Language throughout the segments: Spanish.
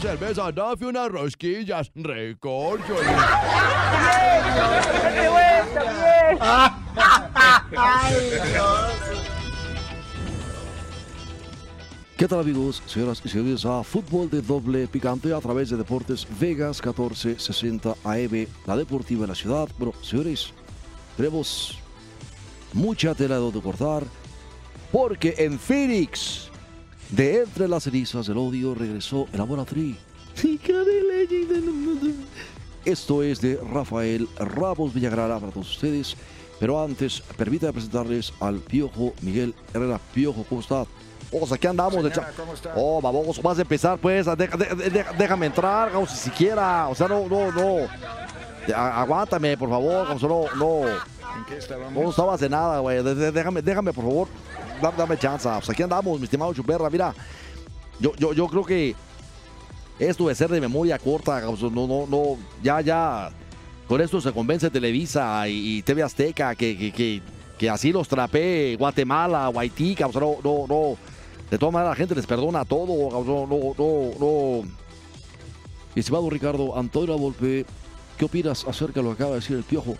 Cerveza, y unas rosquillas. Recorcho. ¿Qué tal amigos, señoras y señores? A Fútbol de Doble Picante a través de Deportes Vegas 1460 AM, la deportiva de la ciudad. Bueno, señores, tenemos mucha tela de cortar porque en Phoenix, de entre las cenizas del odio, regresó el amor a Tri. Esto es de Rafael Ramos Villagrana para todos ustedes. Pero antes, permítame presentarles al Piojo Miguel Herrera. Piojo, ¿cómo está? Vamos, aquí andamos. de cha- ¿cómo está? Oh, vamos, vas a empezar, pues. Deja- de- de- de- déjame entrar, vamos, si siquiera. O sea, no, no, no. Aguántame, por favor, no, no. No estabas de nada, güey. Déjame, déjame, por favor. Dame, chance. Pues aquí andamos, mi estimado Chuperra. Mira, yo, yo, yo creo que esto de ser de memoria corta, sea, no, no, no, ya, ya. Con esto se convence Televisa y, TV Azteca que, que, que, que así los trapé Guatemala, Haití, o sea, no, no, no. De todas maneras, la gente les perdona todo. No, no, no, no. Estimado Ricardo Antonio Volpe, ¿qué opinas acerca de lo que acaba de decir el Piojo?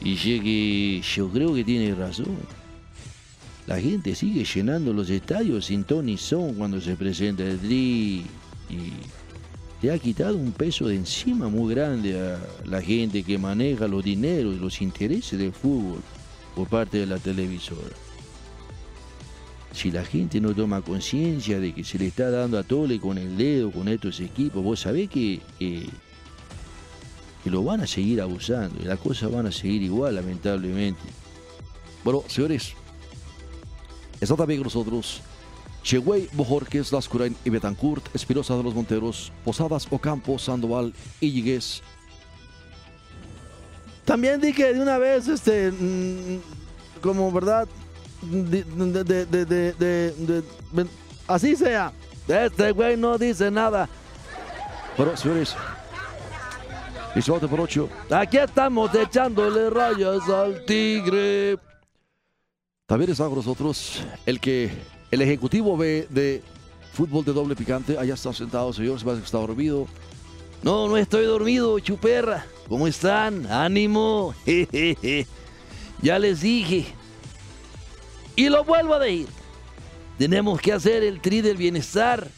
Y que yo creo que tiene razón. La gente sigue llenando los estadios sin ton ni son cuando se presenta el Tri. Y le ha quitado un peso de encima muy grande a la gente que maneja los dineros y los intereses del fútbol por parte de la televisora. Si la gente no toma conciencia de que se le está dando a tole con el dedo con estos equipos, vos sabés que, que lo van a seguir abusando y las cosas van a seguir igual, lamentablemente. Bueno, señores, está también con nosotros Chegüey, Bojorques, Lascurain y Betancourt, Espirosa de los Monteros, Posadas, Ocampo, Sandoval y. También dije de una vez, este, mm, como verdad, de- de- de- así sea. Este güey no dice nada. Pero, señores, y suerte por ocho. Aquí estamos echándole rayas al tigre. También está con nosotros el que el ejecutivo ve de fútbol de doble picante. Allá está sentado, señor. Se parece que está dormido. No, no estoy dormido, chuperra. ¿Cómo están? Ánimo. ya les dije. Y lo vuelvo a decir. Tenemos que hacer el tri del bienestar.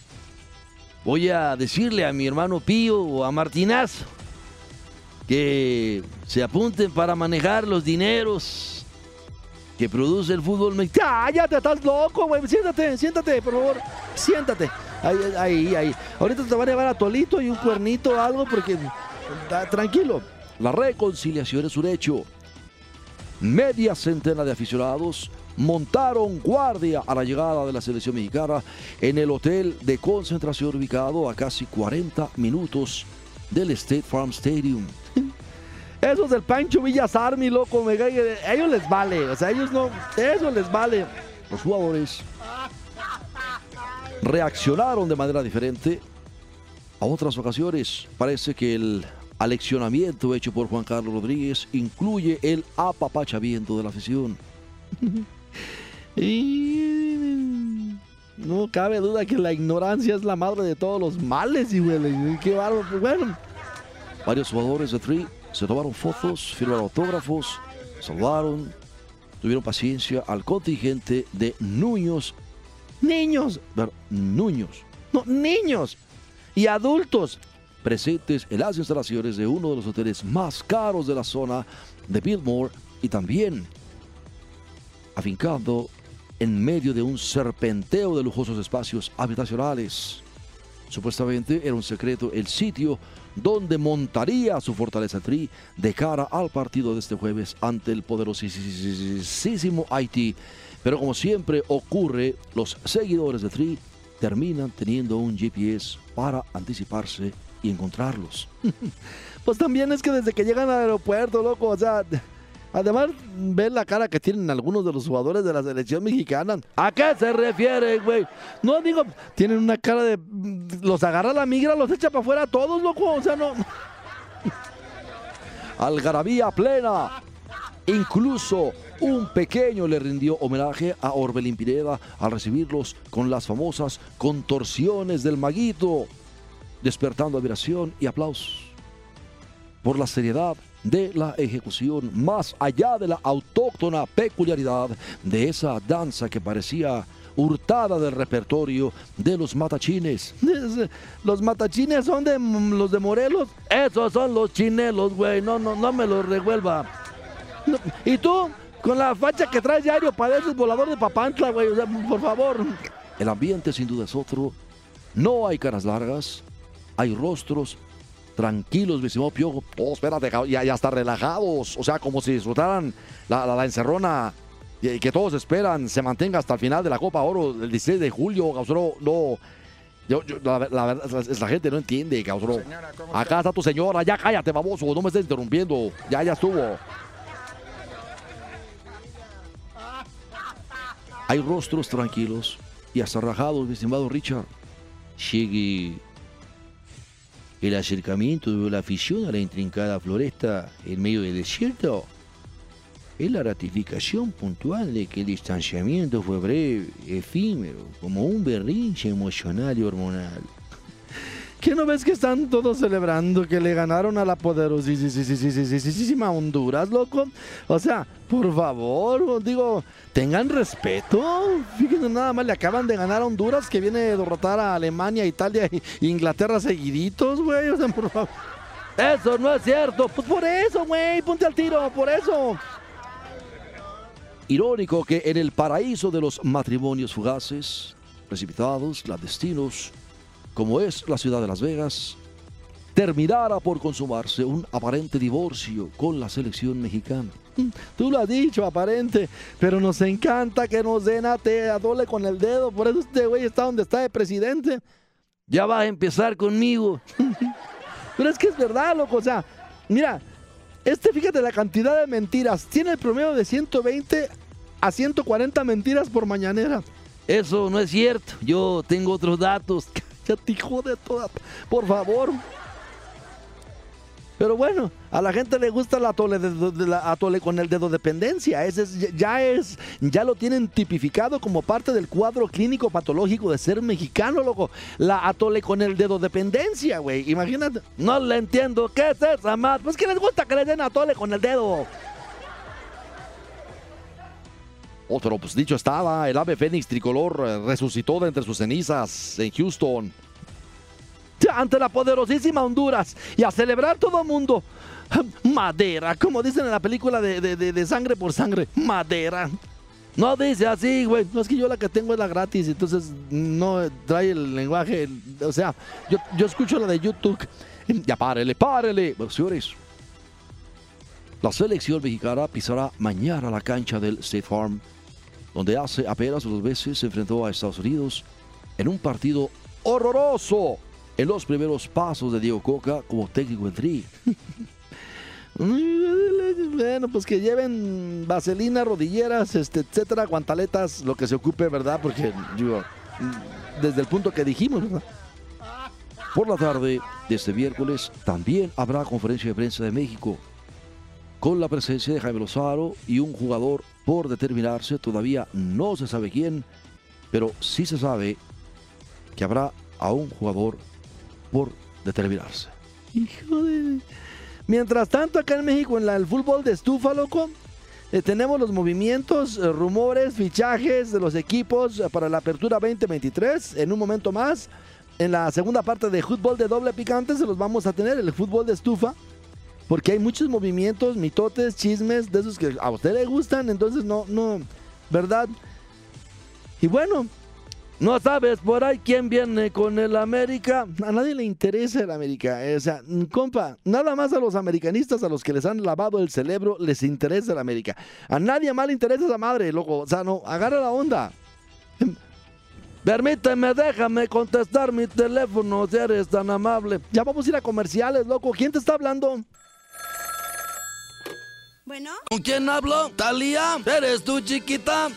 Voy a decirle a mi hermano Pío o a Martinazo que se apunten para manejar los dineros que produce el fútbol mexicano. ¡Cállate, estás loco, güey! Siéntate, siéntate, por favor. Siéntate. Ahí, ahí, ahí. Ahorita te van a llevar a Tolito y un cuernito o algo porque... Tranquilo. La reconciliación es un hecho. Media centena de aficionados montaron guardia a la llegada de la selección mexicana en el hotel de concentración ubicado a casi 40 minutos del State Farm Stadium. Esos del Pancho Villas Army, loco, me ellos les vale, o sea, ellos no, eso les vale. Los jugadores reaccionaron de manera diferente a otras ocasiones. Parece que el aleccionamiento hecho por Juan Carlos Rodríguez incluye el apapachamiento de la afición. Y no cabe duda que la ignorancia es la madre de todos los males, y güey, qué bárbaro. Pues Bueno, varios jugadores de Three se tomaron fotos, firmaron autógrafos, saludaron, tuvieron paciencia al contingente de niños, niños, pero niños, no, niños. Y adultos. Presentes en las instalaciones de uno de los hoteles más caros de la zona de Biltmore y también afincado en medio de un serpenteo de lujosos espacios habitacionales. Supuestamente era un secreto el sitio donde montaría su fortaleza Tri de cara al partido de este jueves ante el poderosísimo Haití. Pero como siempre ocurre, los seguidores de Tri terminan teniendo un GPS para anticiparse y encontrarlos. pues también es que desde que llegan al aeropuerto, loco, o sea, además ven la cara que tienen algunos de los jugadores de la selección mexicana. ¿A qué se refiere, güey? No digo, tienen una cara de los agarra la migra, los echa para afuera a todos, loco, o sea, no Algarabía plena. Incluso un pequeño le rindió homenaje a Orbelín Pineda al recibirlos con las famosas contorsiones del maguito, despertando admiración y aplausos por la seriedad de la ejecución, más allá de la autóctona peculiaridad de esa danza que parecía hurtada del repertorio de los matachines. Los matachines son de los de Morelos. Esos son los chinelos, güey. No, no, no me los revuelva. ¿Y tú? Con la facha que traes diario, padeces volador de papantla, güey. O sea, por favor. El ambiente sin duda es otro. No hay caras largas. Hay rostros tranquilos, mi estimado Piojo. Oh, espérate, ya, ya están relajados. O sea, como si disfrutaran la, la, la encerrona y que todos esperan se mantenga hasta el final de la Copa Oro el 16 de julio, Gausro, no. Yo, la, verdad, la, gente no entiende, Gausro. Acá está tu señora, ya cállate, baboso, no me estés interrumpiendo. Ya, ya estuvo. Hay rostros tranquilos y hasta rajados, mi estimado Richard. Llegue el acercamiento de la afición a la intrincada floresta en medio del desierto es la ratificación puntual de que el distanciamiento fue breve, efímero, como un berrinche emocional y hormonal. ¿Qué no ves que están todos celebrando que le ganaron a la poderosísima Honduras, loco? O sea, por favor, digo, tengan respeto. Fíjense, nada más le acaban de ganar a Honduras, que viene a derrotar a Alemania, Italia e Inglaterra seguiditos, güey. O sea, por favor. Eso no es cierto. Pues por eso, güey, ponte al tiro, por eso. Irónico que en el paraíso de los matrimonios fugaces, precipitados, clandestinos, como es la ciudad de Las Vegas, terminara por consumarse un aparente divorcio con la selección mexicana. Mm, tú lo has dicho, aparente, pero nos encanta que nos den a dole con el dedo, por eso este güey está donde está de presidente. Ya va a empezar conmigo. pero es que es verdad, loco, o sea, mira, este, fíjate la cantidad de mentiras. Tiene el promedio de 120 a 140 mentiras por mañanera. Eso no es cierto. Yo tengo otros datos. Ya te hijo de toda. Por favor. Pero bueno, a la gente le gusta la atole, de, atole con el dedo dependencia. Ese ya es, ya lo tienen tipificado como parte del cuadro clínico patológico de ser mexicano, loco. La atole con el dedo dependencia, güey. Imagínate. No le entiendo. ¿Qué es esa, más? Pues que les gusta que le den atole con el dedo. Otro, pues dicho estaba, el ave fénix tricolor eh, resucitó de entre sus cenizas en Houston ante la poderosísima Honduras y a celebrar todo el mundo. Madera, como dicen en la película de, sangre por sangre, madera. No dice así, güey. No es que yo la que tengo es la gratis, entonces no trae el lenguaje. O sea, yo, yo escucho la de YouTube. Ya párele, párele. Bueno, señores, la selección mexicana pisará mañana la cancha del State Farm, donde hace apenas dos veces se enfrentó a Estados Unidos en un partido horroroso en los primeros pasos de Diego Coca como técnico en Tri. bueno, pues que lleven vaselina, rodilleras, este, etcétera, guantaletas, lo que se ocupe, ¿verdad? Porque desde el punto que dijimos, ¿verdad? Por la tarde de este miércoles también habrá conferencia de prensa de México con la presencia de Jaime Lozaro y un jugador por determinarse, todavía no se sabe quién, pero sí se sabe que habrá a un jugador por determinarse. Hijo de... Mientras tanto, acá en México, en el fútbol de estufa, loco, eh, tenemos los movimientos, eh, rumores, fichajes de los equipos eh, para la apertura 2023. En un momento más, en la segunda parte de fútbol de doble picante, se los vamos a tener, el fútbol de estufa. Porque hay muchos movimientos, mitotes, chismes, de esos que a usted le gustan, entonces no, no, ¿verdad? Y bueno, no sabes por ahí quién viene con el América. A nadie le interesa el América. O sea, compa, nada más a los americanistas, a los que les han lavado el cerebro, les interesa el América. A nadie más le interesa esa madre, loco. O sea, no, agarra la onda. Permíteme, déjame contestar mi teléfono si eres tan amable. Ya vamos a ir a comerciales, loco. ¿Quién te está hablando? Bueno, ¿Con quién hablo? Talía, ¿eres tú, chiquita?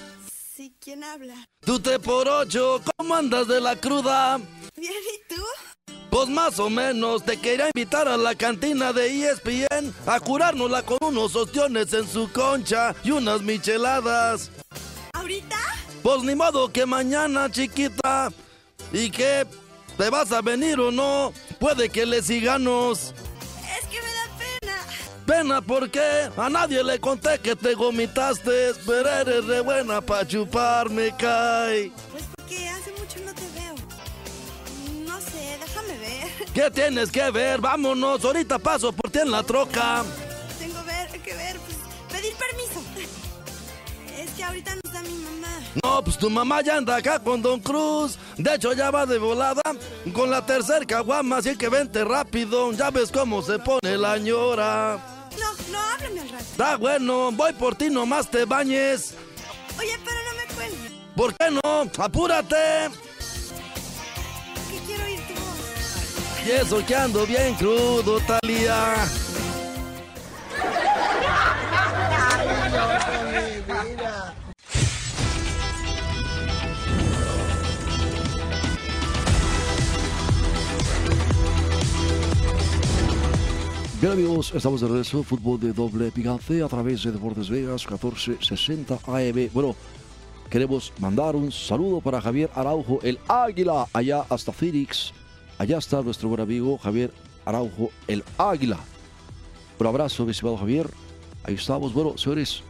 sí, ¿quién habla? Tú te por ocho, ¿cómo andas de la cruda? Bien, ¿y tú? Pues más o menos, te quería invitar a la cantina de ESPN a curárnosla con unos ostiones en su concha y unas micheladas. ¿Ahorita? Pues ni modo que mañana, chiquita. ¿Y qué? ¿Te vas a venir o no? Puede que le sigamos. Pena porque a nadie le conté que te gomitaste, pero eres re buena pa' chupar, me cae. Pues porque hace mucho no te veo. No sé, déjame ver. ¿Qué tienes que ver? Vámonos, ahorita paso por ti en la troca. Tengo ver, que ver, pues, pedir permiso. Es que ahorita no está mi mamá. No, pues tu mamá ya anda acá con Don Cruz. De hecho, ya va de volada con la tercer caguama, así que vente rápido. Ya ves cómo se pone la ñora. No, no, háblame al rato. Está bueno, voy por ti, nomás te bañes. Oye, pero no me cuelgues. ¿Por qué no? ¡Apúrate! Que quiero oír tu voz. Y eso que ando bien crudo, Talía. Bien amigos, estamos de regreso, fútbol de doble picante a través de Deportes Vegas 1460 AM. Bueno, queremos mandar un saludo para Javier Araujo, el Águila, allá hasta Phoenix. Allá está nuestro buen amigo Javier Araujo, el Águila. Un abrazo, mi estimado Javier. Ahí estamos. Bueno, señores,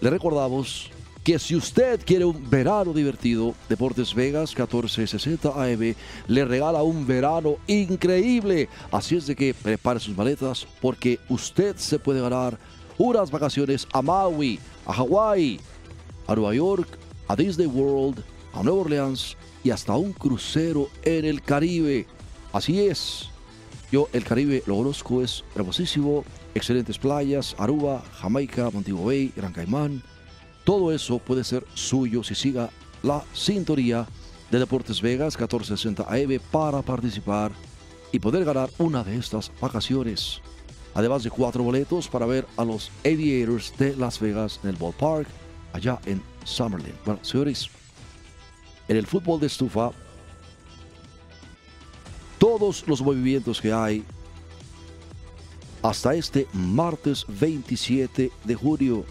le recordamos que si usted quiere un verano divertido, Deportes Vegas 1460 AM le regala un verano increíble. Así es de que prepare sus maletas porque usted se puede ganar unas vacaciones a Maui, a Hawái, a Nueva York, a Disney World, a Nueva Orleans y hasta un crucero en el Caribe. Así es. Yo el Caribe lo conozco, es hermosísimo, excelentes playas, Aruba, Jamaica, Montego Bay, Gran Caimán. Todo eso puede ser suyo si siga la sintonía de Deportes Vegas 1460 AM para participar y poder ganar una de estas vacaciones. Además de cuatro boletos para ver a los Aviators de Las Vegas en el ballpark allá en Summerlin. Bueno, señores, en el fútbol de estufa, todos los movimientos que hay hasta este martes 27 de julio.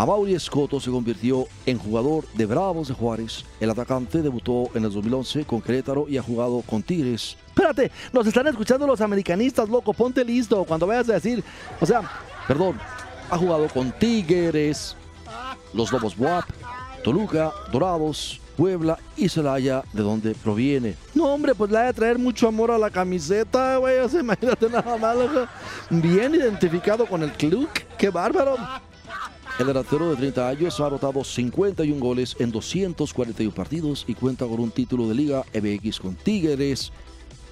Amaury Escoto se convirtió en jugador de Bravos de Juárez. El atacante debutó en el 2011 con Querétaro y ha jugado con Tigres. Espérate, nos están escuchando los americanistas, loco. Ponte listo cuando vayas a decir. O sea, perdón, ha jugado con Tigres, los Lobos Buap, Toluca, Dorados, Puebla y Celaya, de donde proviene. No, hombre, pues le ha de traer mucho amor a la camiseta, güey. O sea, imagínate nada más, loco. Bien identificado con el club. ¡Qué bárbaro! El delantero de 30 años ha anotado 51 goles en 241 partidos y cuenta con un título de Liga MX con Tigres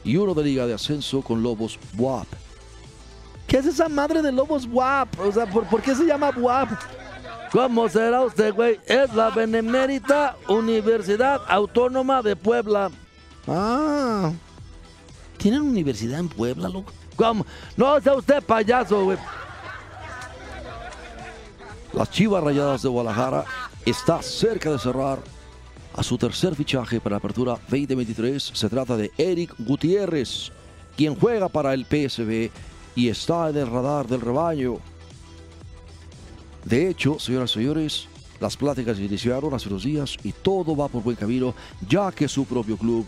y uno de Liga de Ascenso con Lobos Buap. ¿Qué es esa madre de Lobos Buap? O sea, ¿por, por qué se llama Buap? ¿Cómo será usted, güey? Es la Benemérita Universidad Autónoma de Puebla. Ah. ¿Tienen universidad en Puebla, loco? ¿Cómo? No sea usted payaso, güey. Las Chivas Rayadas de Guadalajara está cerca de cerrar a su tercer fichaje para la apertura 2023. Se trata de Eric Gutiérrez, quien juega para el PSV y está en el radar del rebaño. De hecho, señoras y señores, las pláticas iniciaron hace unos días y todo va por buen camino, ya que su propio club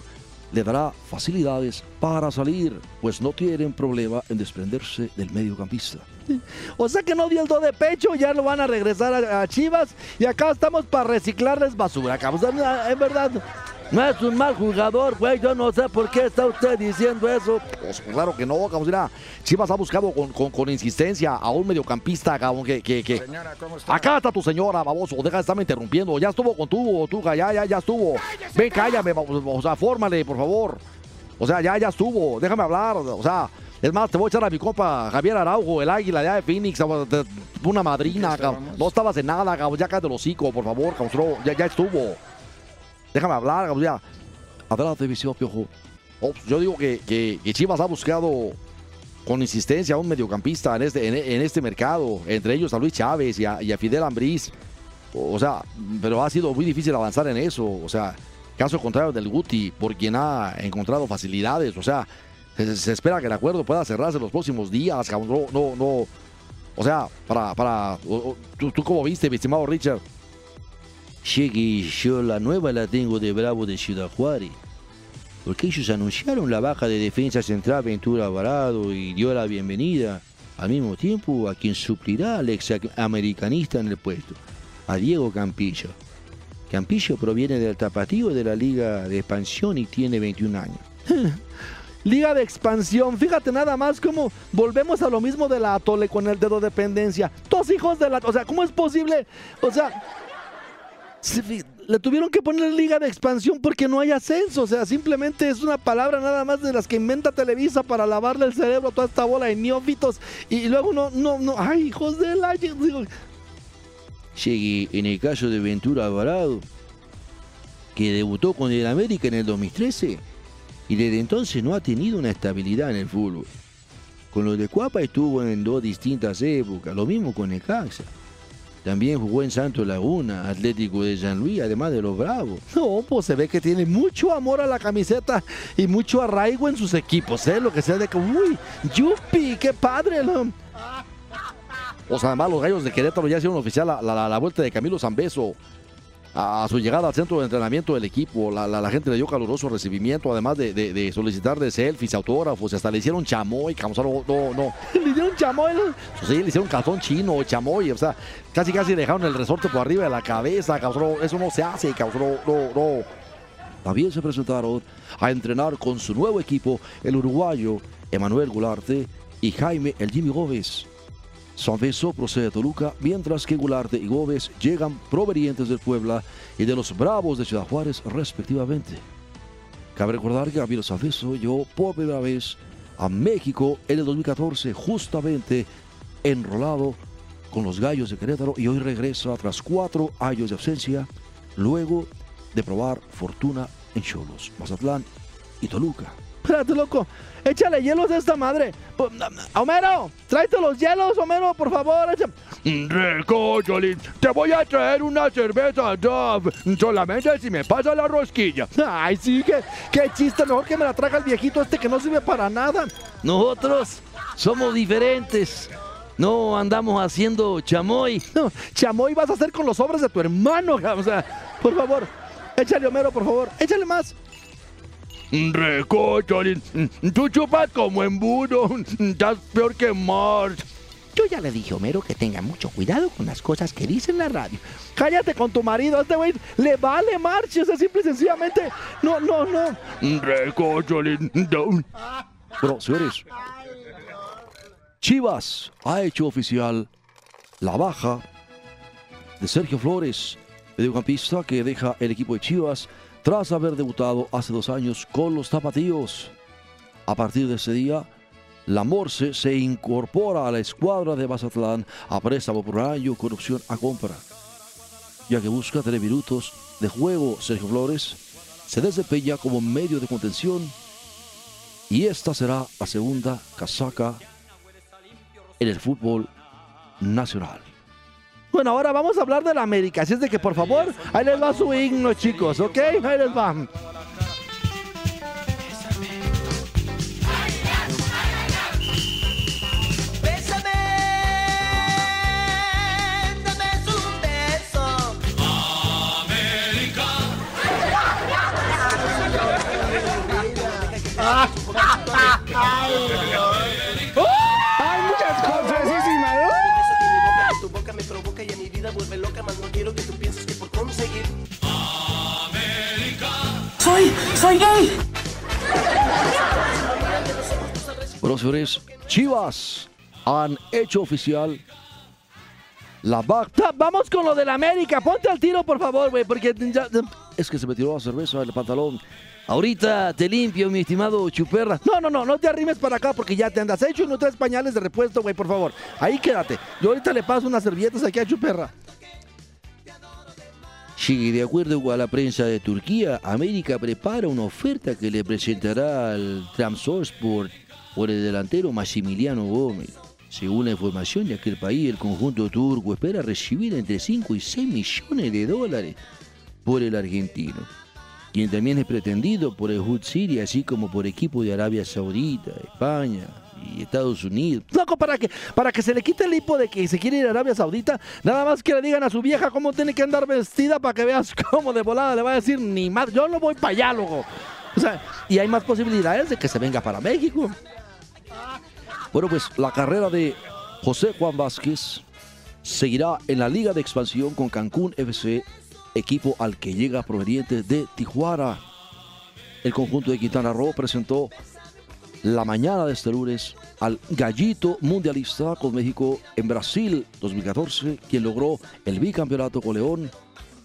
le dará facilidades para salir, pues no tienen problema en desprenderse del mediocampista. O sea que no dio el do de pecho, ya lo van a regresar a, a Chivas y acá estamos para reciclarles basura. sea, Es verdad, no es un mal jugador, güey. Yo no sé por qué está usted diciendo eso. Pues claro que no. Mira, Chivas ha buscado con, con- con insistencia a un mediocampista, cabrón, que, que, que- Acá está tu señora, baboso. Deja de estarme interrumpiendo. Ya estuvo con tu, tu, ya, ya, ya estuvo. Ven, cállame, baboso. O sea, fórmale, por favor. O sea, ya, ya estuvo. Déjame hablar. O sea, es más, te voy a echar a mi compa Javier Araujo, el águila de Phoenix. cabrón, Una madrina, cabrón. No estabas en nada, cabrón. Ya cállate el hocico, por favor, cabrón. Ya, ya estuvo. déjame hablar, Gabo, ya. Adelante, Viseo Piojo. Oh, pues, yo digo que, que- que Chivas ha buscado con insistencia a un mediocampista en este, en, en este mercado, entre ellos a Luis Chávez y a, y a Fidel Ambriz. O sea, pero ha sido muy difícil avanzar en eso. O sea, caso contrario del Guti, por quien ha encontrado facilidades. O sea, se, espera que el acuerdo pueda cerrarse en los próximos días. No, no, no. O sea, para, para, ¿tú, tú cómo viste, mi estimado Richard? Cheque, yo la nueva la tengo de Bravo de Ciudad Juárez. Porque ellos anunciaron la baja de defensa central Ventura Alvarado y dio la bienvenida al mismo tiempo a quien suplirá al ex americanista en el puesto, a Diego Campillo. Campillo proviene del tapatío de la Liga de Expansión y tiene 21 años. Liga de expansión, fíjate nada más cómo volvemos a lo mismo de la Atole con el dedo dependencia. Dos hijos de la... O sea, ¿cómo es posible? O sea, le tuvieron que poner liga de expansión porque no hay ascenso. O sea, simplemente es una palabra nada más de las que inventa Televisa para lavarle el cerebro a toda esta bola de neófitos. Y luego no, no, no. Ay, hijos de la. Digo, en el caso de Ventura Alvarado, que debutó con el América en el 2013 y desde entonces no ha tenido una estabilidad en el fútbol. Con los de Cuapa estuvo en dos distintas épocas, lo mismo con Necaxa. También jugó en Santo Laguna, Atlético de San Luis, además de los Bravos. No, pues se ve que tiene mucho amor a la camiseta y mucho arraigo en sus equipos, ¿eh? Lo que sea de que, uy, yupi, qué padre, ¿no? O sea, además los gallos de Querétaro ya hicieron oficial la, la- la vuelta de Camilo Zambeso a, su llegada al centro de entrenamiento del equipo. La, la- la gente le dio caluroso recibimiento, además de, de, de solicitar de selfies, autógrafos, hasta le hicieron chamoy, cabrón, no, no. Le hicieron chamoy. Sí, le hicieron calzón chino, chamoy, o sea, casi casi dejaron el resorte por arriba de la cabeza, cabrón, eso no se hace, cabrón, no, no, no. También se presentaron a entrenar con su nuevo equipo el uruguayo Emanuel Gularte y Jaime el Jimmy Gómez. Sanveso procede de Toluca, mientras que Gularte y Gómez llegan provenientes del Puebla y de los Bravos de Ciudad Juárez, respectivamente. Cabe recordar que Gabriel Sanveso llegó por primera vez a México en el 2014, justamente enrolado con los Gallos de Querétaro y hoy regresa tras cuatro años de ausencia, luego de probar fortuna en Cholos, Mazatlán y Toluca. Espérate, loco. Échale hielos a esta madre. Po- Homero, tráete los hielos, Homero, por favor. echa- Rico, Jolín, te voy a traer una cerveza Dove, solamente si me pasa la rosquilla. Ay, sí, qué, qué chiste. Mejor que me la traga el viejito este que no sirve para nada. Nosotros somos diferentes. No andamos haciendo chamoy. No, chamoy vas a hacer con los sobres de tu hermano. O sea, por favor, échale, Homero, por favor. Échale más. Rico, Jolín, tú chupas como embudo, estás peor que Mars. Yo ya le dije a Homero que tenga mucho cuidado con las cosas que dice en la radio. Cállate con tu marido, a este güey le vale marcha, o sea, simple y sencillamente. No, no, no. Rico, Jolín, down. Pero, señores, Chivas ha hecho oficial la baja de Sergio Flores, mediocampista que deja el equipo de Chivas tras haber debutado hace dos años con los Tapatíos. A partir de ese día, la Morse se incorpora a la escuadra de Mazatlán a préstamo por año con opción a compra. Ya que busca tres minutos de juego, Sergio Flores se desempeña como medio de contención y esta será la segunda casaca en el fútbol nacional. Bueno, ahora vamos a hablar de la América. Así es de que, por favor, ahí les va su himno, chicos, ¿ok? Ahí les va. ¡Soy, gay! Bueno, señores, Chivas han hecho oficial la baja. Vamos con lo de la América. Ponte al tiro, por favor, güey, porque ya- es que se me tiró la cerveza en el pantalón. Ahorita te limpio, mi estimado Chuperra. No, no, no, no te arrimes para acá porque ya te andas hecho y no traes pañales de repuesto, güey, por favor. Ahí quédate. Yo ahorita le paso unas servilletas aquí a Chuperra. Sí, de acuerdo a la prensa de Turquía, América prepara una oferta que le presentará al Trabzonspor por el delantero Massimiliano Gómez. Según la información de aquel país, el conjunto turco espera recibir entre 5 y 6 millones de dólares por el argentino, quien también es pretendido por el Hood City, así como por equipos de Arabia Saudita, España y Estados Unidos. Loco, para que, para que se le quite el hipo de que se quiere ir a Arabia Saudita, nada más que le digan a su vieja cómo tiene que andar vestida para que veas cómo de volada le va a decir ni más. Yo no voy para allá, loco. O sea, y hay más posibilidades de que se venga para México. Bueno, pues la carrera de José Juan Vázquez seguirá en la Liga de Expansión con Cancún FC, equipo al que llega proveniente de Tijuana. El conjunto de Quintana Roo presentó la mañana de este lunes al gallito mundialista con México en Brasil 2014, quien logró el bicampeonato con León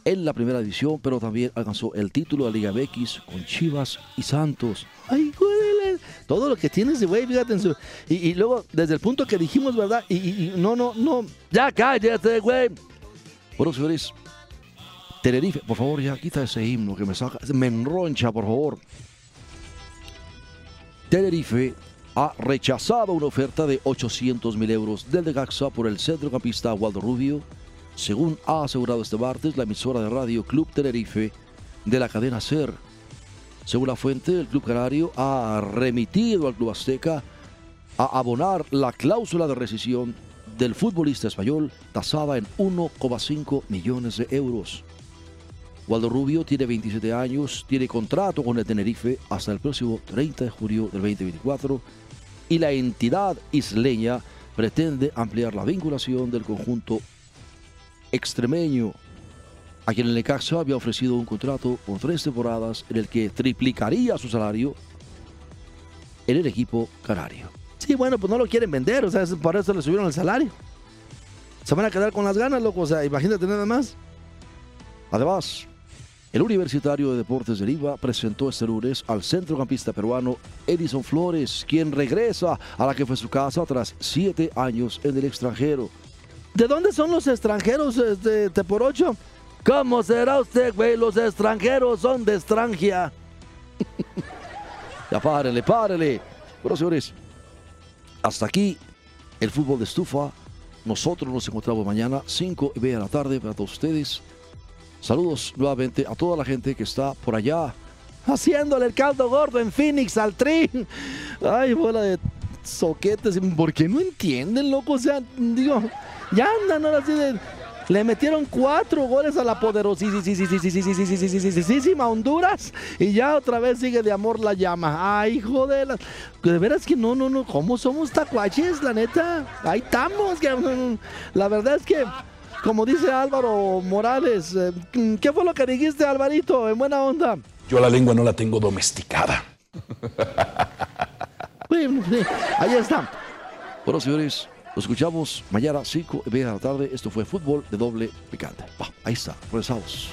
en la primera división, pero también alcanzó el título de Liga MX con Chivas y Santos. Ay, joder, todo lo que tiene ese güey, fíjate. en su- y, luego, desde el punto que dijimos, ¿verdad? Y- y no, no, no. Ya cállate, güey. Bueno, señores, Tenerife, por favor, ya quita ese himno que me saca, me enroncha, por favor. Tenerife ha rechazado una oferta de 800 mil euros del Necaxa por el centrocampista Waldo Rubio, según ha asegurado este martes la emisora de radio Club Tenerife de la cadena SER. Según la fuente, el Club Canario ha remitido al Club Azteca a abonar la cláusula de rescisión del futbolista español tasada en 1,5 millones de euros. Waldo Rubio tiene 27 años, tiene contrato con el Tenerife hasta el próximo 30 de julio del 2024 y la entidad isleña pretende ampliar la vinculación del conjunto extremeño, a quien el Necaxa había ofrecido un contrato por tres temporadas en el que triplicaría su salario en el equipo canario. Sí, bueno, pues no lo quieren vender, o sea, por eso le subieron el salario. Se van a quedar con las ganas, loco, o sea, imagínate nada más. Además, el Universitario de Deportes de Riva presentó este lunes al centrocampista peruano Edison Flores, quien regresa a la que fue su casa tras siete años en el extranjero. ¿De dónde son los extranjeros este, de por ocho? ¿Cómo será usted, güey? Los extranjeros son de extranjia. Ya párele, párele. Bueno, señores, hasta aquí el fútbol de estufa. Nosotros nos encontramos mañana, 5 y media de la tarde, para todos ustedes. Saludos nuevamente a toda la gente que está por allá. Haciéndole el caldo gordo en Phoenix al Tri. Ay, bola de soquetes. ¿Por qué no entienden, loco? O sea, digo, ya andan ahora así de... Le metieron cuatro goles a la poderosísima Honduras y ya otra vez sigue de amor la llama. Ay, joder, la- de veras que no, no, no, ¿cómo somos tacuaches, la neta? Ahí estamos, la verdad es que, como dice Álvaro Morales, eh, ¿qué fue lo que dijiste, Alvarito? En buena onda. Yo la lengua no la tengo domesticada. Bueno, ahí está. Bueno, señores, nos escuchamos mañana, 5 y media de la tarde. Esto fue Fútbol de Doble Picante. Ahí está, regresamos.